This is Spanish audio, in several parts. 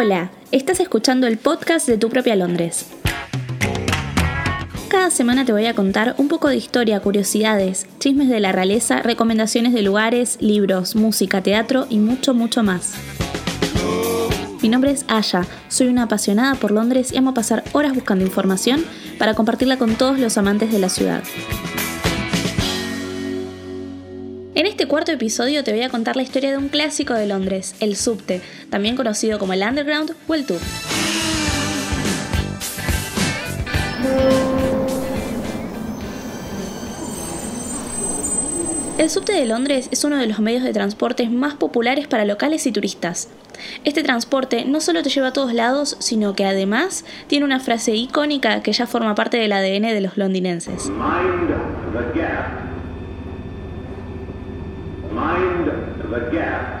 Hola, estás escuchando el podcast de Tu propia Londres. Cada semana te voy a contar un poco de historia, curiosidades, chismes de la realeza, recomendaciones de lugares, libros, música, teatro y mucho, mucho más. Mi nombre es Aya, soy una apasionada por Londres y amo pasar horas buscando información para compartirla con todos los amantes de la ciudad. En este cuarto episodio te voy a contar la historia de un clásico de Londres, el subte, también conocido como el Underground o el Tube. El subte de Londres es uno de los medios de transporte más populares para locales y turistas. Este transporte no solo te lleva a todos lados, sino que además tiene una frase icónica que ya forma parte del ADN de los londinenses. Mind the gap.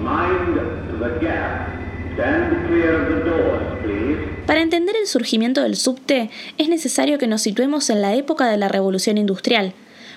Mind the gap. Stand clear of the doors, please. Para entender el surgimiento del subte es necesario que nos situemos en la época de la revolución industrial,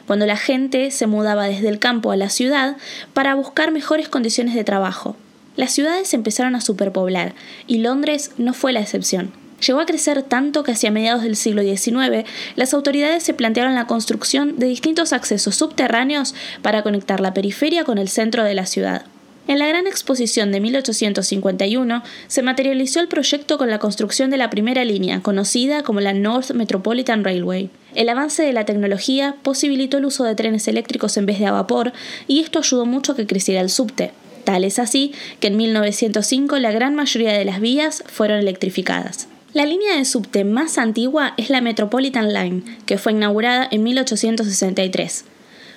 cuando la gente se mudaba desde el campo a la ciudad para buscar mejores condiciones de trabajo. Las ciudades empezaron a superpoblar y Londres no fue la excepción. Llegó a crecer tanto que hacia mediados del siglo XIX las autoridades se plantearon la construcción de distintos accesos subterráneos para conectar la periferia con el centro de la ciudad. En la Gran Exposición de 1851 se materializó el proyecto con la construcción de la primera línea, conocida como la North Metropolitan Railway. El avance de la tecnología posibilitó el uso de trenes eléctricos en vez de a vapor y esto ayudó mucho a que creciera el subte. Tal es así que en 1905 la gran mayoría de las vías fueron electrificadas. La línea de subte más antigua es la Metropolitan Line, que fue inaugurada en 1863.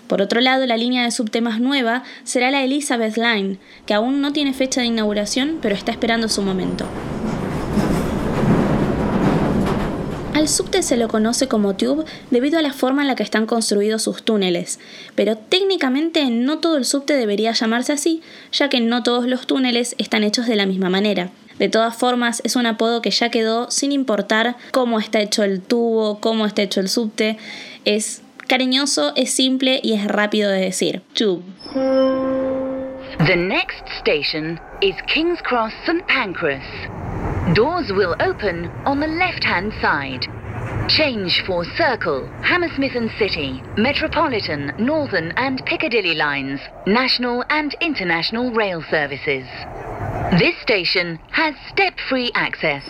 Por otro lado, la línea de subte más nueva será la Elizabeth Line, que aún no tiene fecha de inauguración, pero está esperando su momento. Al subte se lo conoce como tube debido a la forma en la que están construidos sus túneles, pero técnicamente no todo el subte debería llamarse así, ya que no todos los túneles están hechos de la misma manera. De todas formas, es un apodo que ya quedó sin importar cómo está hecho el tubo, cómo está hecho el subte. Es cariñoso, es simple y es rápido de decir. Tube. The next station is King's Cross St Pancras. Doors will open on the left-hand side. Change for Circle, Hammersmith and City, Metropolitan, Northern and Piccadilly lines, national and international rail services. This station has step-free access.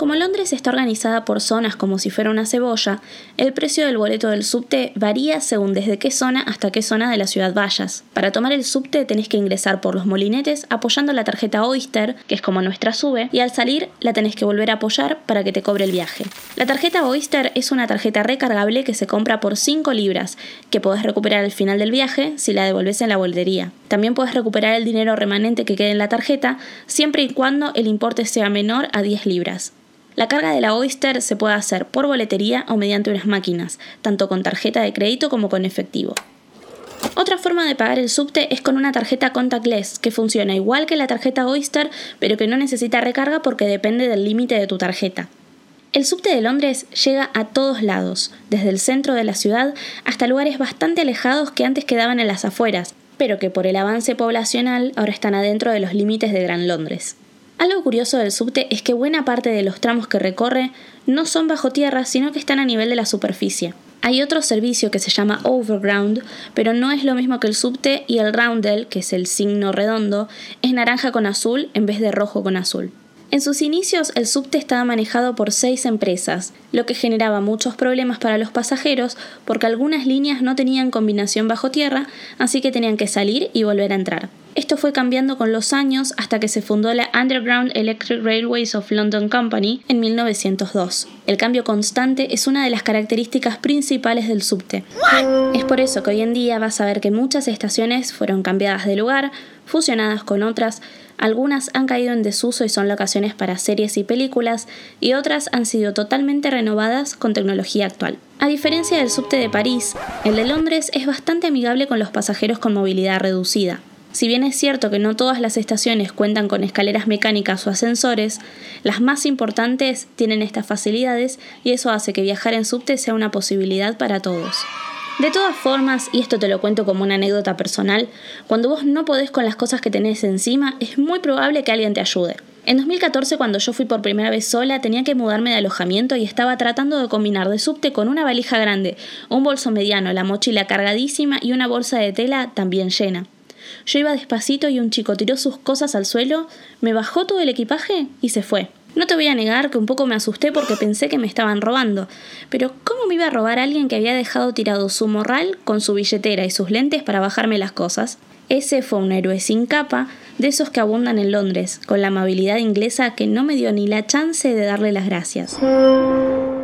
Como Londres está organizada por zonas como si fuera una cebolla, el precio del boleto del subte varía según desde qué zona hasta qué zona de la ciudad vayas. Para tomar el subte tenés que ingresar por los molinetes apoyando la tarjeta Oyster, que es como nuestra sube, y al salir la tenés que volver a apoyar para que te cobre el viaje. La tarjeta Oyster es una tarjeta recargable que se compra por 5 libras, que podés recuperar al final del viaje si la devolves en la boletería. También puedes recuperar el dinero remanente que quede en la tarjeta, siempre y cuando el importe sea menor a 10 libras. La carga de la Oyster se puede hacer por boletería o mediante unas máquinas, tanto con tarjeta de crédito como con efectivo. Otra forma de pagar el subte es con una tarjeta contactless, que funciona igual que la tarjeta Oyster, pero que no necesita recarga porque depende del límite de tu tarjeta. El subte de Londres llega a todos lados, desde el centro de la ciudad hasta lugares bastante alejados que antes quedaban en las afueras, pero que por el avance poblacional ahora están adentro de los límites de Gran Londres. Algo curioso del subte es que buena parte de los tramos que recorre no son bajo tierra, sino que están a nivel de la superficie. Hay otro servicio que se llama Overground, pero no es lo mismo que el subte y el roundel, que es el signo redondo, es naranja con azul en vez de rojo con azul. En sus inicios el subte estaba manejado por seis empresas, lo que generaba muchos problemas para los pasajeros porque algunas líneas no tenían combinación bajo tierra, así que tenían que salir y volver a entrar. Esto fue cambiando con los años hasta que se fundó la Underground Electric Railways of London Company en 1902. El cambio constante es una de las características principales del subte. Es por eso que hoy en día vas a ver que muchas estaciones fueron cambiadas de lugar, fusionadas con otras, algunas han caído en desuso y son locaciones para series y películas, y otras han sido totalmente renovadas con tecnología actual. A diferencia del subte de París, el de Londres es bastante amigable con los pasajeros con movilidad reducida. Si bien es cierto que no todas las estaciones cuentan con escaleras mecánicas o ascensores, las más importantes tienen estas facilidades y eso hace que viajar en subte sea una posibilidad para todos. De todas formas, y esto te lo cuento como una anécdota personal, cuando vos no podés con las cosas que tenés encima, es muy probable que alguien te ayude. En 2014, cuando yo fui por primera vez sola, tenía que mudarme de alojamiento y estaba tratando de combinar de subte con una valija grande, un bolso mediano, la mochila cargadísima y una bolsa de tela también llena. Yo iba despacito y un chico tiró sus cosas al suelo, me bajó todo el equipaje y se fue. No te voy a negar que un poco me asusté porque pensé que me estaban robando, pero ¿cómo me iba a robar alguien que había dejado tirado su morral con su billetera y sus lentes para bajarme las cosas? Ese fue un héroe sin capa, de esos que abundan en Londres, con la amabilidad inglesa que no me dio ni la chance de darle las gracias.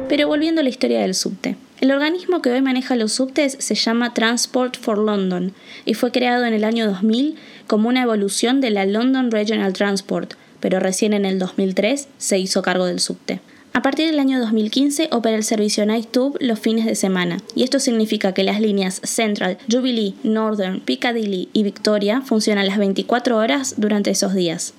Pero volviendo a la historia del subte. El organismo que hoy maneja los subtes se llama Transport for London y fue creado en el año 2000 como una evolución de la London Regional Transport, pero recién en el 2003 se hizo cargo del subte. A partir del año 2015 opera el servicio Nighttube los fines de semana, y esto significa que las líneas Central, Jubilee, Northern, Piccadilly y Victoria funcionan las 24 horas durante esos días.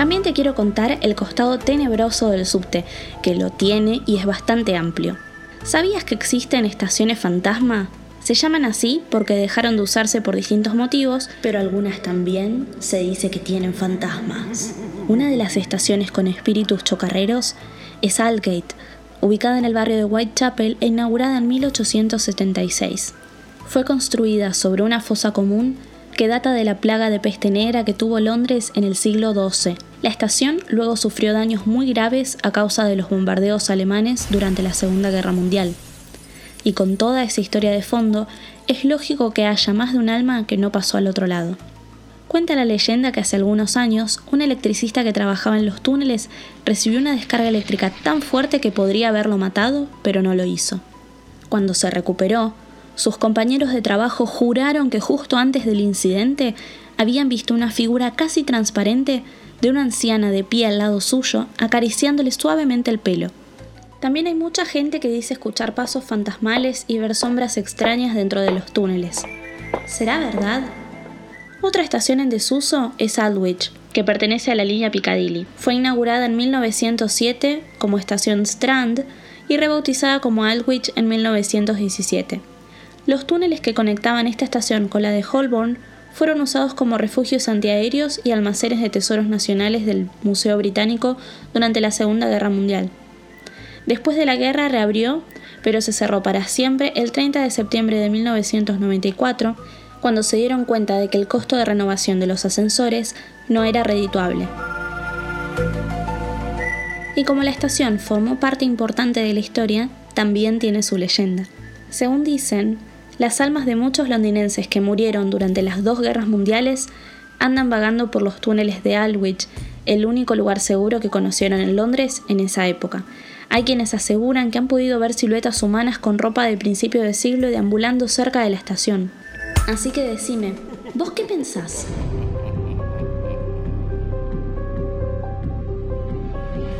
También te quiero contar el costado tenebroso del subte, que lo tiene y es bastante amplio. ¿Sabías que existen estaciones fantasma? Se llaman así porque dejaron de usarse por distintos motivos, pero algunas también se dice que tienen fantasmas. Una de las estaciones con espíritus chocarreros es Aldgate, ubicada en el barrio de Whitechapel e inaugurada en 1876. Fue construida sobre una fosa común que data de la plaga de peste negra que tuvo Londres en el siglo XII. La estación luego sufrió daños muy graves a causa de los bombardeos alemanes durante la Segunda Guerra Mundial y con toda esa historia de fondo, es lógico que haya más de un alma que no pasó al otro lado. Cuenta la leyenda que hace algunos años, un electricista que trabajaba en los túneles recibió una descarga eléctrica tan fuerte que podría haberlo matado, pero no lo hizo. Cuando se recuperó, sus compañeros de trabajo juraron que justo antes del incidente habían visto una figura casi transparente de una anciana de pie al lado suyo, acariciándole suavemente el pelo. También hay mucha gente que dice escuchar pasos fantasmales y ver sombras extrañas dentro de los túneles. ¿Será verdad? Otra estación en desuso es Aldwych, que pertenece a la línea Piccadilly. Fue inaugurada en 1907 como estación Strand y rebautizada como Aldwych en 1917. Los túneles que conectaban esta estación con la de Holborn fueron usados como refugios antiaéreos y almacenes de tesoros nacionales del Museo Británico durante la Segunda Guerra Mundial. Después de la guerra reabrió, pero se cerró para siempre el 30 de septiembre de 1994, cuando se dieron cuenta de que el costo de renovación de los ascensores no era redituable. Y como la estación formó parte importante de la historia, también tiene su leyenda. Según dicen, las almas de muchos londinenses que murieron durante las dos guerras mundiales andan vagando por los túneles de Aldwych, el único lugar seguro que conocieron en Londres en esa época, hay quienes aseguran que han podido ver siluetas humanas con ropa de principio de siglo deambulando cerca de la estación. Así que decime, ¿vos qué pensás?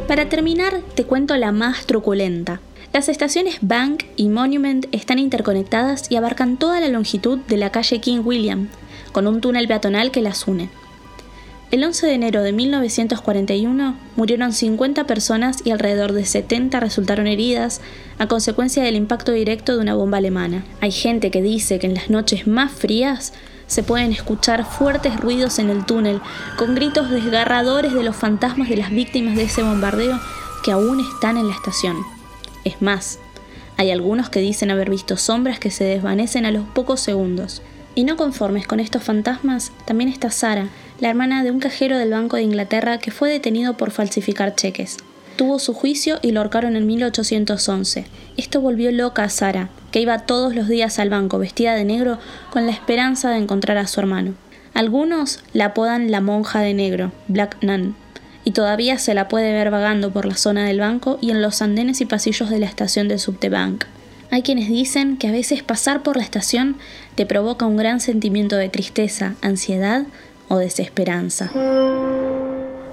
Para terminar, te cuento la más truculenta. Las estaciones Bank y Monument están interconectadas y abarcan toda la longitud de la calle King William, con un túnel peatonal que las une. El 11 de enero de 1941 murieron 50 personas y alrededor de 70 resultaron heridas a consecuencia del impacto directo de una bomba alemana. Hay gente que dice que en las noches más frías se pueden escuchar fuertes ruidos en el túnel, con gritos desgarradores de los fantasmas de las víctimas de ese bombardeo que aún están en la estación. Es más, hay algunos que dicen haber visto sombras que se desvanecen a los pocos segundos. Y no conformes con estos fantasmas, también está Sara, la hermana de un cajero del Banco de Inglaterra que fue detenido por falsificar cheques. Tuvo su juicio y lo ahorcaron en 1811. Esto volvió loca a Sara, que iba todos los días al banco vestida de negro con la esperanza de encontrar a su hermano. Algunos la apodan la monja de negro, Black Nun, y todavía se la puede ver vagando por la zona del banco y en los andenes y pasillos de la estación del subte Bank. Hay quienes dicen que a veces pasar por la estación te provoca un gran sentimiento de tristeza, ansiedad o desesperanza.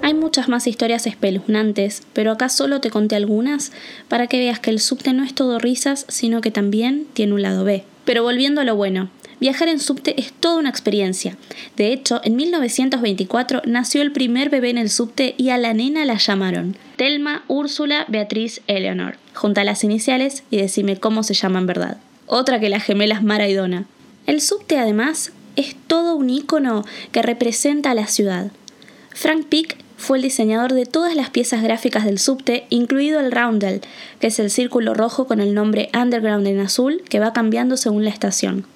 Hay muchas más historias espeluznantes, pero acá solo te conté algunas para que veas que el subte no es todo risas, sino que también tiene un lado B. Pero volviendo a lo bueno, Viajar en subte es toda una experiencia. De hecho, en 1924 nació el primer bebé en el subte y a la nena la llamaron Telma Úrsula Beatriz Eleanor. Junta las iniciales y decime cómo se llama en verdad. Otra que las gemelas Mara y Donna. El subte además es todo un icono que representa a la ciudad. Frank Pick fue el diseñador de todas las piezas gráficas del subte, incluido el roundel, que es el círculo rojo con el nombre Underground en azul que va cambiando según la estación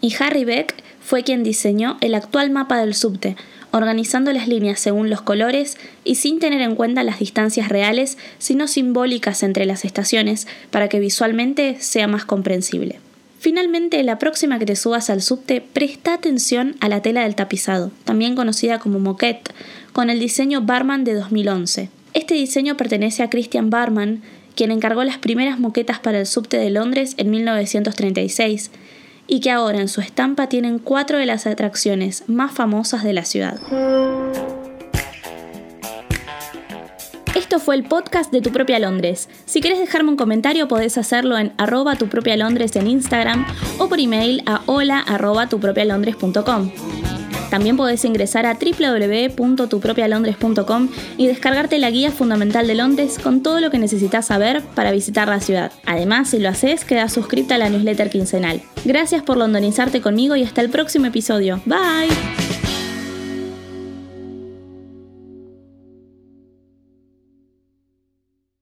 y Harry Beck fue quien diseñó el actual mapa del subte, organizando las líneas según los colores y sin tener en cuenta las distancias reales, sino simbólicas entre las estaciones, para que visualmente sea más comprensible. Finalmente, la próxima que te subas al subte, presta atención a la tela del tapizado, también conocida como moquette, con el diseño Barman de 2011. Este diseño pertenece a Christian Barman, quien encargó las primeras moquetas para el subte de Londres en 1936, y que ahora en su estampa tienen cuatro de las atracciones más famosas de la ciudad. Esto fue el podcast de Tu Propia Londres. Si quieres dejarme un comentario podés hacerlo en arroba tu propia Londres en Instagram o por email a hola arroba tupropialondres.com. También podés ingresar a www.tupropialondres.com y descargarte la guía fundamental de Londres con todo lo que necesitas saber para visitar la ciudad. Además, si lo haces, queda suscrita a la newsletter quincenal. Gracias por londonizarte conmigo y hasta el próximo episodio. Bye.